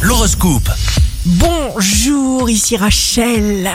L'horoscope. Bonjour, ici Rachel.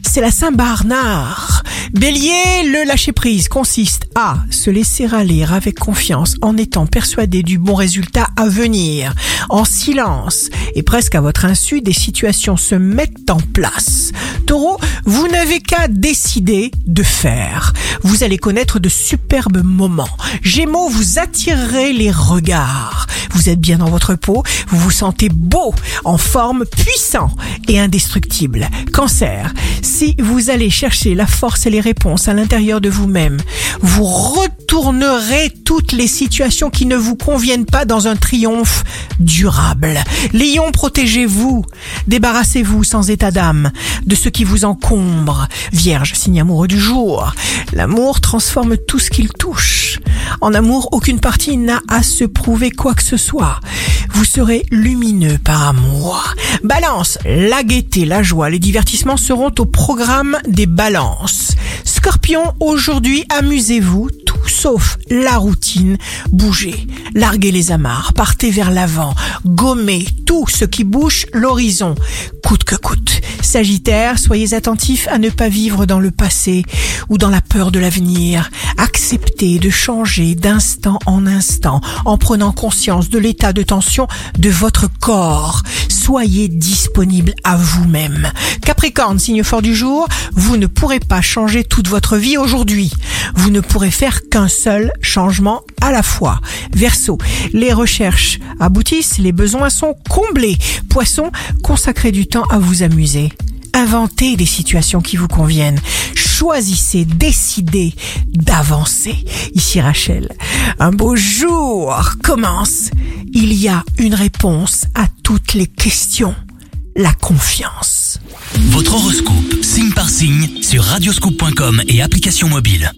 C'est la Saint-Bernard. Bélier, le lâcher-prise consiste à se laisser aller avec confiance en étant persuadé du bon résultat à venir. En silence et presque à votre insu, des situations se mettent en place. Taureau, vous n'avez qu'à décider de faire. Vous allez connaître de superbes moments. Gémeaux, vous attirerez les regards. Vous êtes bien dans votre peau, vous vous sentez beau, en forme, puissant et indestructible. Cancer, si vous allez chercher la force et les réponses à l'intérieur de vous-même, vous retournerez toutes les situations qui ne vous conviennent pas dans un triomphe durable. Lion, protégez-vous. Débarrassez-vous sans état d'âme de ce qui vous encombre. Vierge, signe amoureux du jour. L'amour transforme tout ce qu'il touche. En amour, aucune partie n'a à se prouver quoi que ce soit. Vous serez lumineux par amour. Balance, la gaieté, la joie, les divertissements seront au programme des balances. Scorpion, aujourd'hui, amusez-vous, sauf la routine. Bougez, larguez les amarres, partez vers l'avant, gommez tout ce qui bouche l'horizon, coûte que coûte. Sagittaire, soyez attentif à ne pas vivre dans le passé ou dans la peur de l'avenir. Acceptez de changer d'instant en instant en prenant conscience de l'état de tension de votre corps. Soyez disponible à vous-même. Capricorne, signe fort du jour, vous ne pourrez pas changer toute votre vie aujourd'hui. Vous ne pourrez faire qu'un seul changement à la fois. Verseau, les recherches aboutissent, les besoins sont comblés. Poisson, consacrez du temps à vous amuser. Inventez des situations qui vous conviennent. Choisissez, décidez d'avancer. Ici Rachel, un beau jour commence. Il y a une réponse à toutes les questions. La confiance. Votre horoscope, signe par signe, sur radioscoop.com et application mobile.